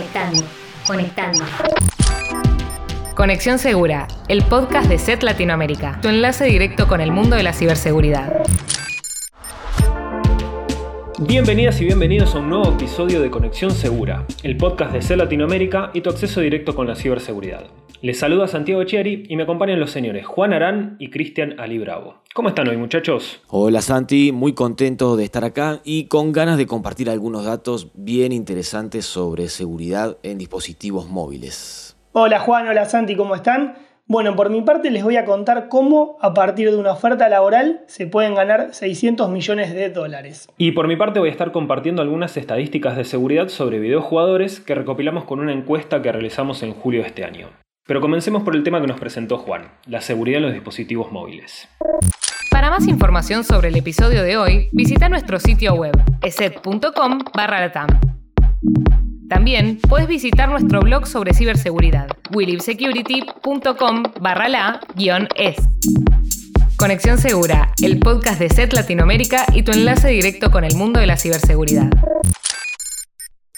Conectando, conectando. Conexión Segura, el podcast de SET Latinoamérica, tu enlace directo con el mundo de la ciberseguridad. Bienvenidas y bienvenidos a un nuevo episodio de Conexión Segura, el podcast de SET Latinoamérica y tu acceso directo con la ciberseguridad. Les saluda Santiago Chiari y me acompañan los señores Juan Arán y Cristian Ali Bravo. ¿Cómo están hoy muchachos? Hola Santi, muy contento de estar acá y con ganas de compartir algunos datos bien interesantes sobre seguridad en dispositivos móviles. Hola Juan, hola Santi, ¿cómo están? Bueno, por mi parte les voy a contar cómo a partir de una oferta laboral se pueden ganar 600 millones de dólares. Y por mi parte voy a estar compartiendo algunas estadísticas de seguridad sobre videojugadores que recopilamos con una encuesta que realizamos en julio de este año. Pero comencemos por el tema que nos presentó Juan, la seguridad en los dispositivos móviles. Para más información sobre el episodio de hoy, visita nuestro sitio web, eset.com barra También puedes visitar nuestro blog sobre ciberseguridad, willivsecurity.com barra la es. Conexión Segura, el podcast de SET Latinoamérica y tu enlace directo con el mundo de la ciberseguridad.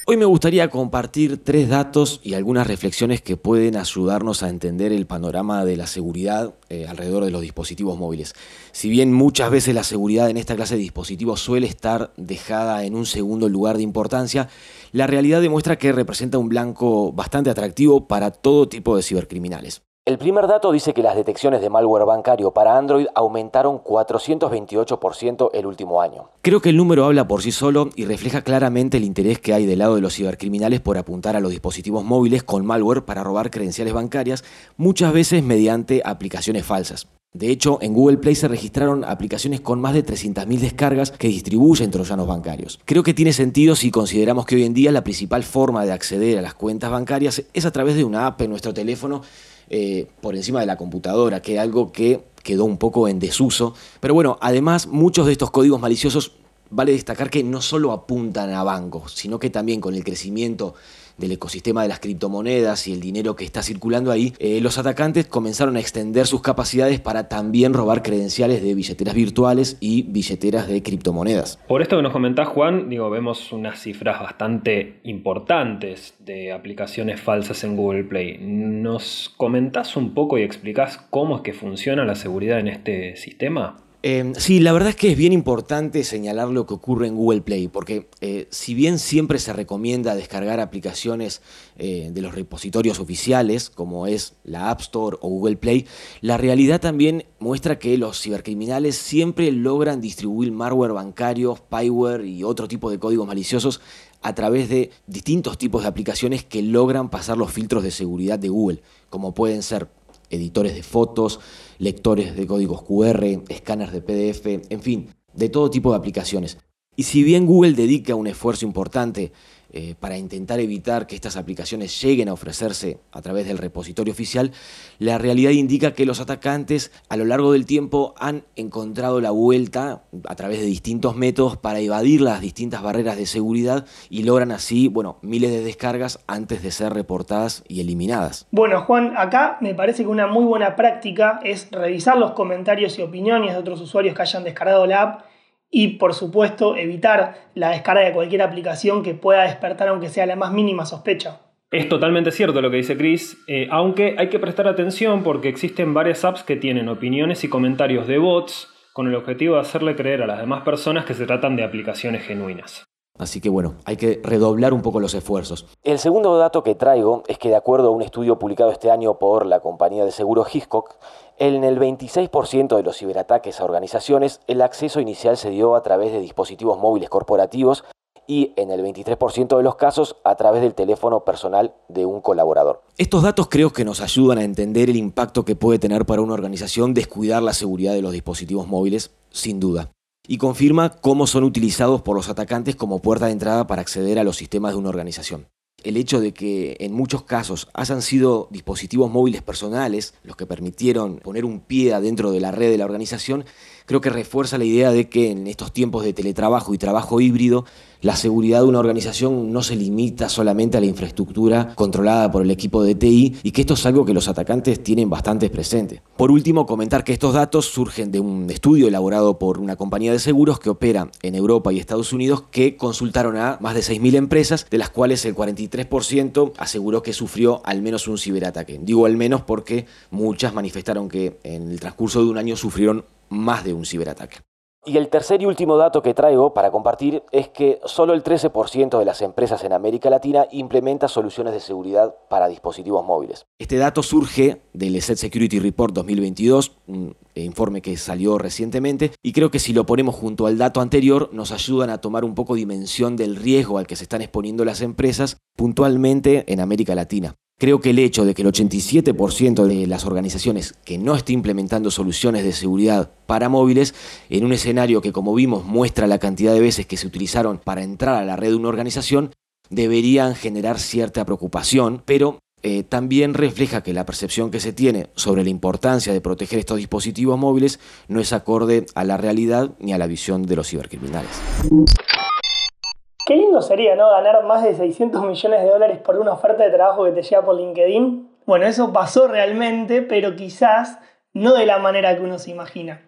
Hoy me gustaría compartir tres datos y algunas reflexiones que pueden ayudarnos a entender el panorama de la seguridad eh, alrededor de los dispositivos móviles. Si bien muchas veces la seguridad en esta clase de dispositivos suele estar dejada en un segundo lugar de importancia, la realidad demuestra que representa un blanco bastante atractivo para todo tipo de cibercriminales. El primer dato dice que las detecciones de malware bancario para Android aumentaron 428% el último año. Creo que el número habla por sí solo y refleja claramente el interés que hay del lado de los cibercriminales por apuntar a los dispositivos móviles con malware para robar credenciales bancarias, muchas veces mediante aplicaciones falsas. De hecho, en Google Play se registraron aplicaciones con más de 300.000 descargas que distribuyen troyanos bancarios. Creo que tiene sentido si consideramos que hoy en día la principal forma de acceder a las cuentas bancarias es a través de una app en nuestro teléfono eh, por encima de la computadora, que algo que quedó un poco en desuso. Pero bueno, además muchos de estos códigos maliciosos vale destacar que no solo apuntan a bancos, sino que también con el crecimiento del ecosistema de las criptomonedas y el dinero que está circulando ahí, eh, los atacantes comenzaron a extender sus capacidades para también robar credenciales de billeteras virtuales y billeteras de criptomonedas. Por esto que nos comentás, Juan, digo, vemos unas cifras bastante importantes de aplicaciones falsas en Google Play. ¿Nos comentás un poco y explicás cómo es que funciona la seguridad en este sistema? Em, sí, la verdad es que es bien importante señalar lo que ocurre en Google Play, porque eh, si bien siempre se recomienda descargar aplicaciones eh, de los repositorios oficiales, como es la App Store o Google Play, la realidad también muestra que los cibercriminales siempre logran distribuir malware bancario, spyware y otro tipo de códigos maliciosos a través de distintos tipos de aplicaciones que logran pasar los filtros de seguridad de Google, como pueden ser editores de fotos, lectores de códigos QR, escáneres de PDF, en fin, de todo tipo de aplicaciones. Y si bien Google dedica un esfuerzo importante eh, para intentar evitar que estas aplicaciones lleguen a ofrecerse a través del repositorio oficial, la realidad indica que los atacantes a lo largo del tiempo han encontrado la vuelta a través de distintos métodos para evadir las distintas barreras de seguridad y logran así, bueno, miles de descargas antes de ser reportadas y eliminadas. Bueno, Juan, acá me parece que una muy buena práctica es revisar los comentarios y opiniones de otros usuarios que hayan descargado la app y por supuesto evitar la descarga de cualquier aplicación que pueda despertar aunque sea la más mínima sospecha. Es totalmente cierto lo que dice Chris, eh, aunque hay que prestar atención porque existen varias apps que tienen opiniones y comentarios de bots con el objetivo de hacerle creer a las demás personas que se tratan de aplicaciones genuinas. Así que bueno, hay que redoblar un poco los esfuerzos. El segundo dato que traigo es que de acuerdo a un estudio publicado este año por la compañía de seguro Hiscox, en el 26% de los ciberataques a organizaciones, el acceso inicial se dio a través de dispositivos móviles corporativos y en el 23% de los casos a través del teléfono personal de un colaborador. Estos datos creo que nos ayudan a entender el impacto que puede tener para una organización descuidar la seguridad de los dispositivos móviles, sin duda. Y confirma cómo son utilizados por los atacantes como puerta de entrada para acceder a los sistemas de una organización. El hecho de que en muchos casos hayan sido dispositivos móviles personales los que permitieron poner un pie adentro de la red de la organización, creo que refuerza la idea de que en estos tiempos de teletrabajo y trabajo híbrido, la seguridad de una organización no se limita solamente a la infraestructura controlada por el equipo de TI y que esto es algo que los atacantes tienen bastante presente. Por último, comentar que estos datos surgen de un estudio elaborado por una compañía de seguros que opera en Europa y Estados Unidos que consultaron a más de 6.000 empresas, de las cuales el 43% aseguró que sufrió al menos un ciberataque. Digo al menos porque muchas manifestaron que en el transcurso de un año sufrieron más de un ciberataque. Y el tercer y último dato que traigo para compartir es que solo el 13% de las empresas en América Latina implementa soluciones de seguridad para dispositivos móviles. Este dato surge del ESET Security Report 2022, un informe que salió recientemente, y creo que si lo ponemos junto al dato anterior nos ayudan a tomar un poco dimensión del riesgo al que se están exponiendo las empresas puntualmente en América Latina. Creo que el hecho de que el 87% de las organizaciones que no esté implementando soluciones de seguridad para móviles, en un escenario que como vimos muestra la cantidad de veces que se utilizaron para entrar a la red de una organización, deberían generar cierta preocupación, pero eh, también refleja que la percepción que se tiene sobre la importancia de proteger estos dispositivos móviles no es acorde a la realidad ni a la visión de los cibercriminales. Qué lindo sería, ¿no? Ganar más de 600 millones de dólares por una oferta de trabajo que te llega por LinkedIn. Bueno, eso pasó realmente, pero quizás no de la manera que uno se imagina.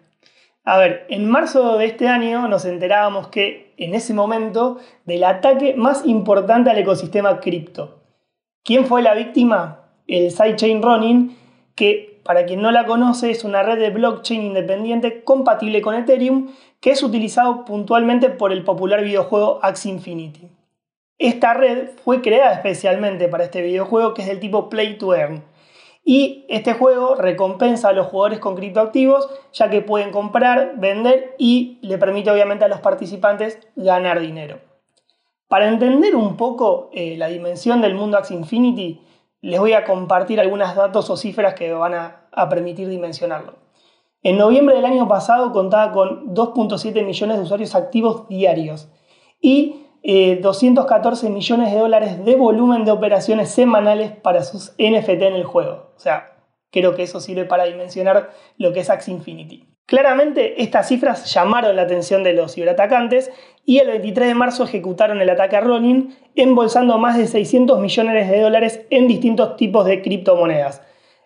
A ver, en marzo de este año nos enterábamos que en ese momento del ataque más importante al ecosistema cripto. ¿Quién fue la víctima? El sidechain Ronin, que para quien no la conoce es una red de blockchain independiente compatible con Ethereum que es utilizado puntualmente por el popular videojuego Axie Infinity. Esta red fue creada especialmente para este videojuego que es del tipo Play to Earn. Y este juego recompensa a los jugadores con criptoactivos ya que pueden comprar, vender y le permite obviamente a los participantes ganar dinero. Para entender un poco eh, la dimensión del mundo Axie Infinity, les voy a compartir algunos datos o cifras que van a permitir dimensionarlo. En noviembre del año pasado contaba con 2.7 millones de usuarios activos diarios y 214 eh, millones de dólares de volumen de operaciones semanales para sus NFT en el juego. O sea, creo que eso sirve para dimensionar lo que es Axie Infinity. Claramente, estas cifras llamaron la atención de los ciberatacantes y el 23 de marzo ejecutaron el ataque a Ronin, embolsando más de 600 millones de dólares en distintos tipos de criptomonedas.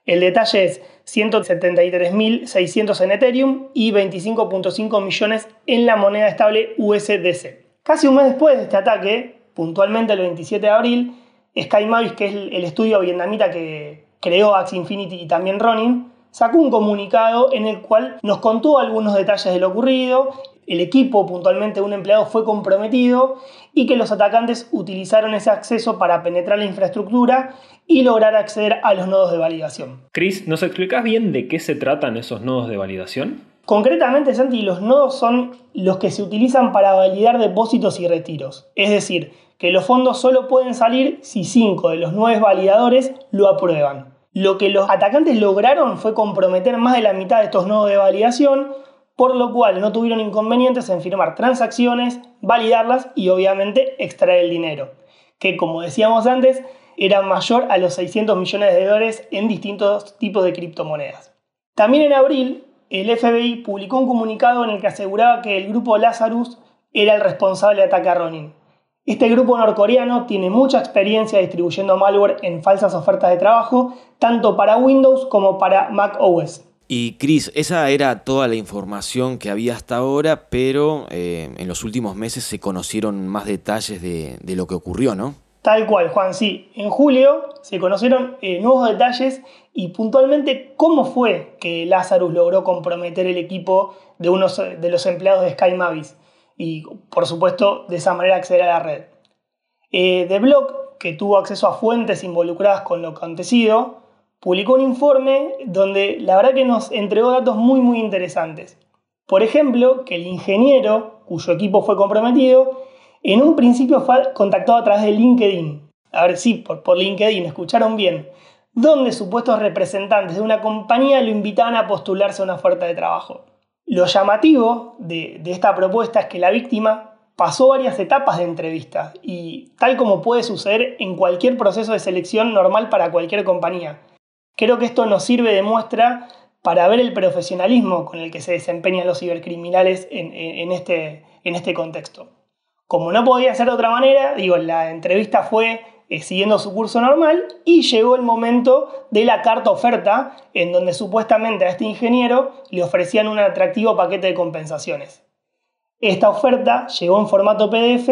El detalle es 173.600 en Ethereum y 25.5 millones en la moneda estable USDC. Casi un mes después de este ataque, puntualmente el 27 de abril, Sky Mavis, que es el estudio vietnamita que creó Axie Infinity y también Ronin, sacó un comunicado en el cual nos contó algunos detalles de lo ocurrido el equipo, puntualmente un empleado, fue comprometido y que los atacantes utilizaron ese acceso para penetrar la infraestructura y lograr acceder a los nodos de validación. Chris, ¿nos explicas bien de qué se tratan esos nodos de validación? Concretamente, Santi, los nodos son los que se utilizan para validar depósitos y retiros. Es decir, que los fondos solo pueden salir si cinco de los nueve validadores lo aprueban. Lo que los atacantes lograron fue comprometer más de la mitad de estos nodos de validación, por lo cual no tuvieron inconvenientes en firmar transacciones, validarlas y obviamente extraer el dinero, que como decíamos antes era mayor a los 600 millones de dólares en distintos tipos de criptomonedas. También en abril, el FBI publicó un comunicado en el que aseguraba que el grupo Lazarus era el responsable del ataque a Ronin. Este grupo norcoreano tiene mucha experiencia distribuyendo malware en falsas ofertas de trabajo, tanto para Windows como para Mac OS. Y Chris, esa era toda la información que había hasta ahora, pero eh, en los últimos meses se conocieron más detalles de, lo que ocurrió, ¿no? Tal cual, Juan, sí. En julio se conocieron eh, nuevos detalles y puntualmente cómo fue que Lazarus logró comprometer el equipo de uno de los empleados de Sky Mavis y, por supuesto, de esa manera acceder a la red. Eh, The Block, que tuvo acceso a fuentes involucradas con lo acontecido, publicó un informe donde la verdad que nos entregó datos muy muy interesantes. Por ejemplo, que el ingeniero cuyo equipo fue comprometido, en un principio fue contactado a través de LinkedIn. A ver, sí, por, por LinkedIn, escucharon bien. Donde supuestos representantes de una compañía lo invitaban a postularse a una oferta de trabajo. Lo llamativo de, de esta propuesta es que la víctima pasó varias etapas de entrevista y tal como puede suceder en cualquier proceso de selección normal para cualquier compañía. Creo que esto nos sirve de muestra para ver el profesionalismo con el que se desempeñan los cibercriminales en, este, en este contexto. Como no podía ser de otra manera, digo, la entrevista fue eh, siguiendo su curso normal y llegó el momento de la carta oferta en donde supuestamente a este ingeniero le ofrecían un atractivo paquete de compensaciones. Esta oferta llegó en formato PDF,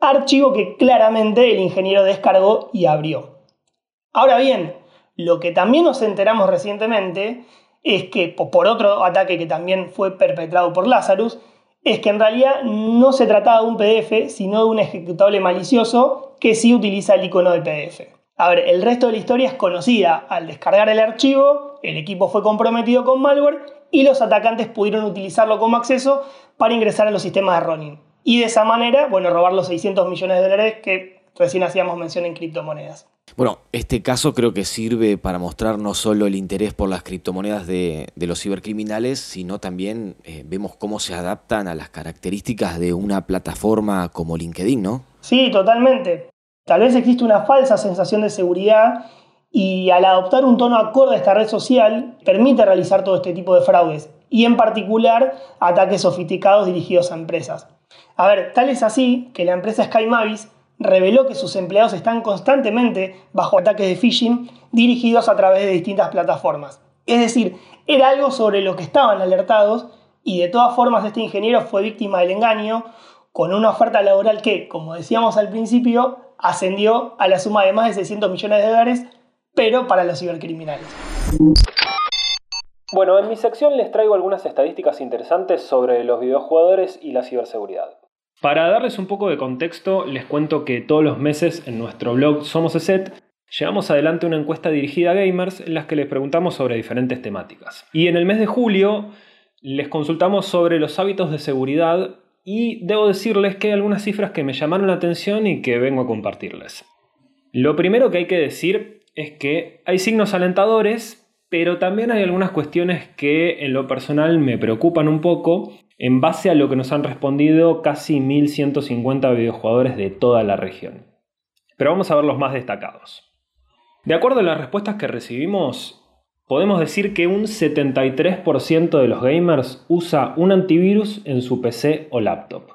archivo que claramente el ingeniero descargó y abrió. Ahora bien, lo que también nos enteramos recientemente es que, por otro ataque que también fue perpetrado por Lazarus, es que en realidad no se trataba de un PDF, sino de un ejecutable malicioso que sí utiliza el icono de PDF. A ver, el resto de la historia es conocida. Al descargar el archivo, el equipo fue comprometido con malware y los atacantes pudieron utilizarlo como acceso para ingresar a los sistemas de Ronin. Y de esa manera, bueno, robar los 600 millones de dólares que recién hacíamos mención en criptomonedas. Bueno, este caso creo que sirve para mostrar no solo el interés por las criptomonedas de, los cibercriminales, sino también eh, vemos cómo se adaptan a las características de una plataforma como LinkedIn, ¿no? Sí, totalmente. Tal vez existe una falsa sensación de seguridad y al adoptar un tono acorde a esta red social permite realizar todo este tipo de fraudes y en particular ataques sofisticados dirigidos a empresas. A ver, tal es así que la empresa SkyMavis reveló que sus empleados están constantemente bajo ataques de phishing dirigidos a través de distintas plataformas. Es decir, era algo sobre lo que estaban alertados y de todas formas este ingeniero fue víctima del engaño con una oferta laboral que, como decíamos al principio, ascendió a la suma de más de 600 millones de dólares, pero para los cibercriminales. Bueno, en mi sección les traigo algunas estadísticas interesantes sobre los videojugadores y la ciberseguridad. Para darles un poco de contexto, les cuento que todos los meses en nuestro blog Somos ESET llevamos adelante una encuesta dirigida a gamers en las que les preguntamos sobre diferentes temáticas. Y en el mes de julio les consultamos sobre los hábitos de seguridad y debo decirles que hay algunas cifras que me llamaron la atención y que vengo a compartirles. Lo primero que hay que decir es que hay signos alentadores, pero también hay algunas cuestiones que en lo personal me preocupan un poco en base a lo que nos han respondido casi 1150 videojugadores de toda la región. Pero vamos a ver los más destacados. De acuerdo a las respuestas que recibimos, podemos decir que un 73% de los gamers usa un antivirus en su PC o laptop.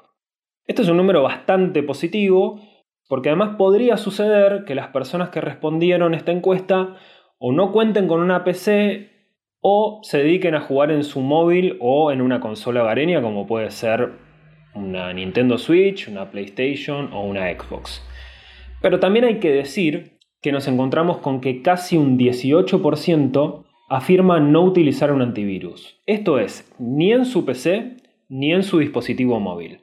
Este es un número bastante positivo porque además podría suceder que las personas que respondieron esta encuesta o no cuenten con una PC o se dediquen a jugar en su móvil o en una consola hogareña como puede ser una Nintendo Switch, una PlayStation o una Xbox. Pero también hay que decir que nos encontramos con que casi un 18% afirma no utilizar un antivirus. Esto es, ni en su PC ni en su dispositivo móvil.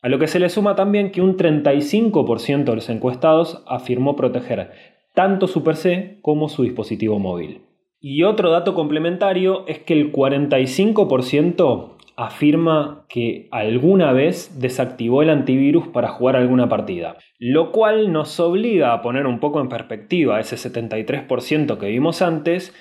A lo que se le suma también que un 35% de los encuestados afirmó proteger tanto su PC como su dispositivo móvil. Y otro dato complementario es que el 45% afirma que alguna vez desactivó el antivirus para jugar alguna partida, lo cual nos obliga a poner un poco en perspectiva ese 73% que vimos antes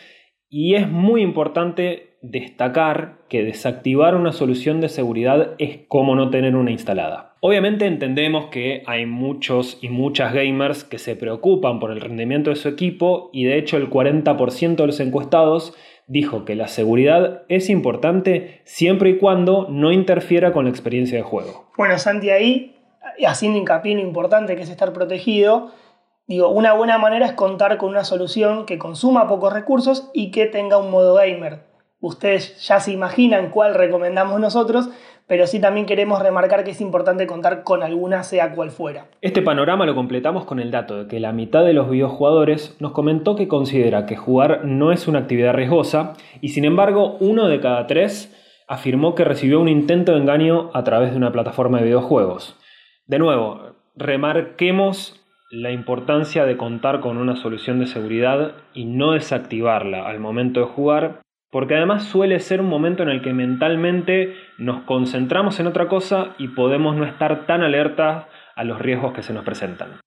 y es muy importante destacar que desactivar una solución de seguridad es como no tener una instalada. Obviamente entendemos que hay muchos y muchas gamers que se preocupan por el rendimiento de su equipo y de hecho el 40% de los encuestados dijo que la seguridad es importante siempre y cuando no interfiera con la experiencia de juego. Bueno, Santi, ahí, haciendo hincapié en lo importante que es estar protegido, Digo, una buena manera es contar con una solución que consuma pocos recursos y que tenga un modo gamer. Ustedes ya se imaginan cuál recomendamos nosotros, pero sí también queremos remarcar que es importante contar con alguna sea cual fuera. Este panorama lo completamos con el dato de que la mitad de los videojugadores nos comentó que considera que jugar no es una actividad riesgosa y sin embargo uno de cada tres afirmó que recibió un intento de engaño a través de una plataforma de videojuegos. De nuevo, remarquemos la importancia de contar con una solución de seguridad y no desactivarla al momento de jugar, porque además suele ser un momento en el que mentalmente nos concentramos en otra cosa y podemos no estar tan alertas a los riesgos que se nos presentan.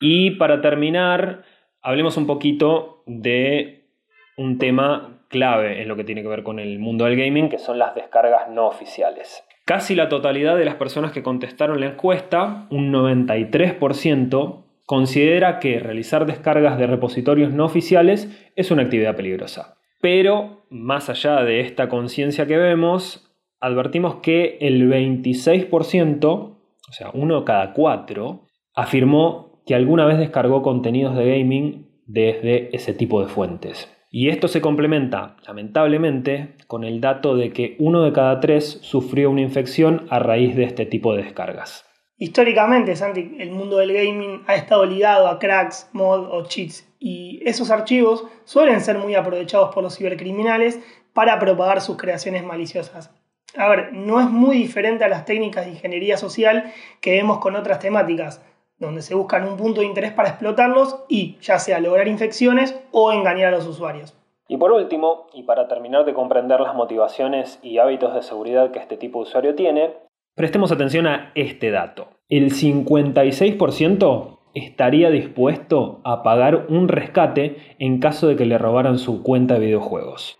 Y para terminar, hablemos un poquito de un tema clave en lo que tiene que ver con el mundo del gaming, que son las descargas no oficiales. Casi la totalidad de las personas que contestaron la encuesta, un 93%, considera que realizar descargas de repositorios no oficiales es una actividad peligrosa. Pero más allá de esta conciencia que vemos, advertimos que el 26%, o sea, uno cada cuatro, afirmó que alguna vez descargó contenidos de gaming desde ese tipo de fuentes. Y esto se complementa, lamentablemente, con el dato de que uno de cada tres sufrió una infección a raíz de este tipo de descargas. Históricamente, Santi, el mundo del gaming ha estado ligado a cracks, mod o cheats, y esos archivos suelen ser muy aprovechados por los cibercriminales para propagar sus creaciones maliciosas. A ver, no es muy diferente a las técnicas de ingeniería social que vemos con otras temáticas, donde se buscan un punto de interés para explotarlos y ya sea lograr infecciones o engañar a los usuarios. Y por último, y para terminar de comprender las motivaciones y hábitos de seguridad que este tipo de usuario tiene, prestemos atención a este dato. El 56% estaría dispuesto a pagar un rescate en caso de que le robaran su cuenta de videojuegos.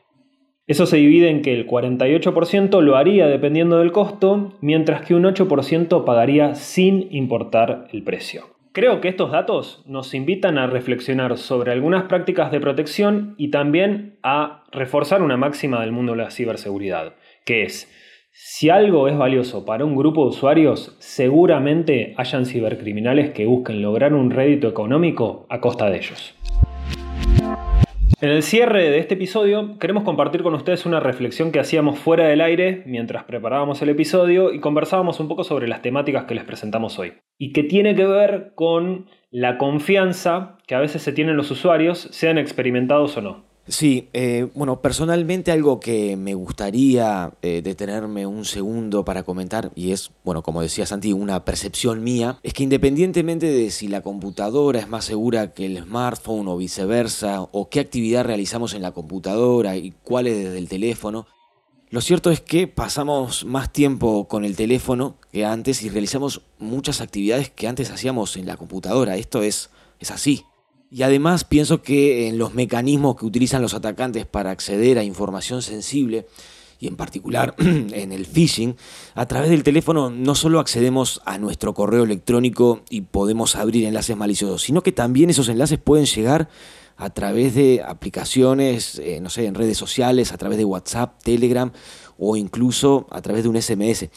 Eso se divide en que el 48% lo haría dependiendo del costo, mientras que un 8% pagaría sin importar el precio. Creo que estos datos nos invitan a reflexionar sobre algunas prácticas de protección y también a reforzar una máxima del mundo de la ciberseguridad, que es, si algo es valioso para un grupo de usuarios, seguramente hayan cibercriminales que busquen lograr un rédito económico a costa de ellos. En el cierre de este episodio queremos compartir con ustedes una reflexión que hacíamos fuera del aire mientras preparábamos el episodio y conversábamos un poco sobre las temáticas que les presentamos hoy. Y que tiene que ver con la confianza que a veces se tienen los usuarios, sean experimentados o no. Sí, eh, bueno, personalmente algo que me gustaría eh, detenerme un segundo para comentar, y es, bueno, como decía Santi, una percepción mía, es que independientemente de si la computadora es más segura que el smartphone o viceversa, o qué actividad realizamos en la computadora y cuál es desde el teléfono, lo cierto es que pasamos más tiempo con el teléfono que antes y realizamos muchas actividades que antes hacíamos en la computadora. Esto es, es así. Y además pienso que en los mecanismos que utilizan los atacantes para acceder a información sensible, y en particular en el phishing, a través del teléfono no solo accedemos a nuestro correo electrónico y podemos abrir enlaces maliciosos, sino que también esos enlaces pueden llegar a través de aplicaciones, eh, no sé, en redes sociales, a través de WhatsApp, Telegram o incluso a través de un SMS.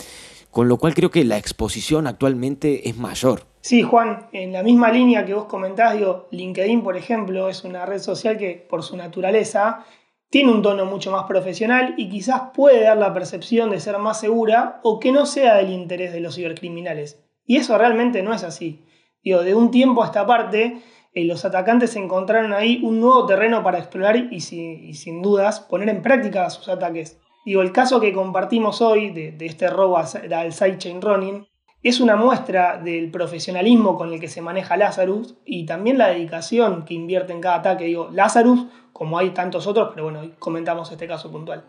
Con lo cual creo que la exposición actualmente es mayor. Sí, Juan, en la misma línea que vos comentás, digo, LinkedIn, por ejemplo, es una red social que por su naturaleza tiene un tono mucho más profesional y quizás puede dar la percepción de ser más segura o que no sea del interés de los cibercriminales. Y eso realmente no es así. Digo, de un tiempo a esta parte, eh, los atacantes encontraron ahí un nuevo terreno para explorar y, sin dudas poner en práctica sus ataques. Digo, el caso que compartimos hoy de, este robo al sidechain running es una muestra del profesionalismo con el que se maneja Lazarus y también la dedicación que invierte en cada ataque. Digo, Lazarus, como hay tantos otros, pero bueno, comentamos este caso puntual.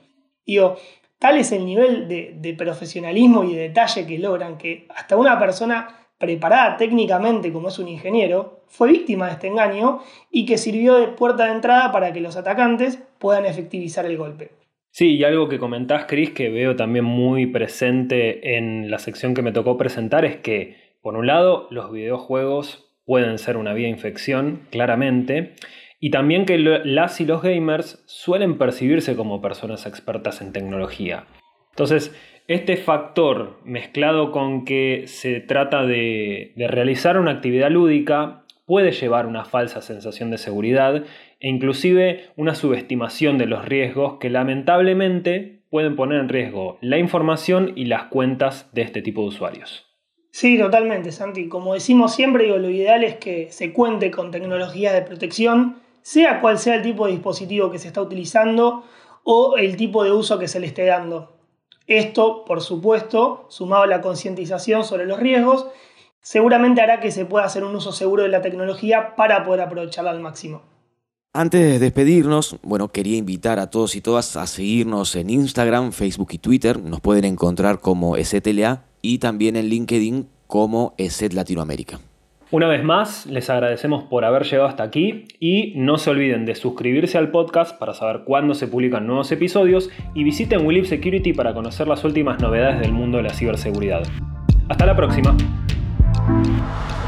Digo, tal es el nivel de, profesionalismo y de detalle que logran que hasta una persona preparada técnicamente como es un ingeniero, fue víctima de este engaño y que sirvió de puerta de entrada para que los atacantes puedan efectivizar el golpe. Sí, y algo que comentás, Chris, que veo también muy presente en la sección que me tocó presentar, es que, por un lado, los videojuegos pueden ser una vía infección, claramente, y también que las y los gamers suelen percibirse como personas expertas en tecnología. Entonces, este factor mezclado con que se trata de, de realizar una actividad lúdica puede llevar una falsa sensación de seguridad e inclusive una subestimación de los riesgos que lamentablemente pueden poner en riesgo la información y las cuentas de este tipo de usuarios. Sí, totalmente, Santi. Como decimos siempre, lo ideal es que se cuente con tecnologías de protección, sea cual sea el tipo de dispositivo que se está utilizando o el tipo de uso que se le esté dando. Esto, por supuesto, sumado a la concientización sobre los riesgos seguramente hará que se pueda hacer un uso seguro de la tecnología para poder aprovecharla al máximo. Antes de despedirnos, bueno, quería invitar a todos y todas a seguirnos en Instagram, Facebook y Twitter. Nos pueden encontrar como ESETLA y también en LinkedIn como ESET Latinoamérica. Una vez más, les agradecemos por haber llegado hasta aquí y no se olviden de suscribirse al podcast para saber cuándo se publican nuevos episodios y visiten Willip Security para conocer las últimas novedades del mundo de la ciberseguridad. Hasta la próxima. Thank you.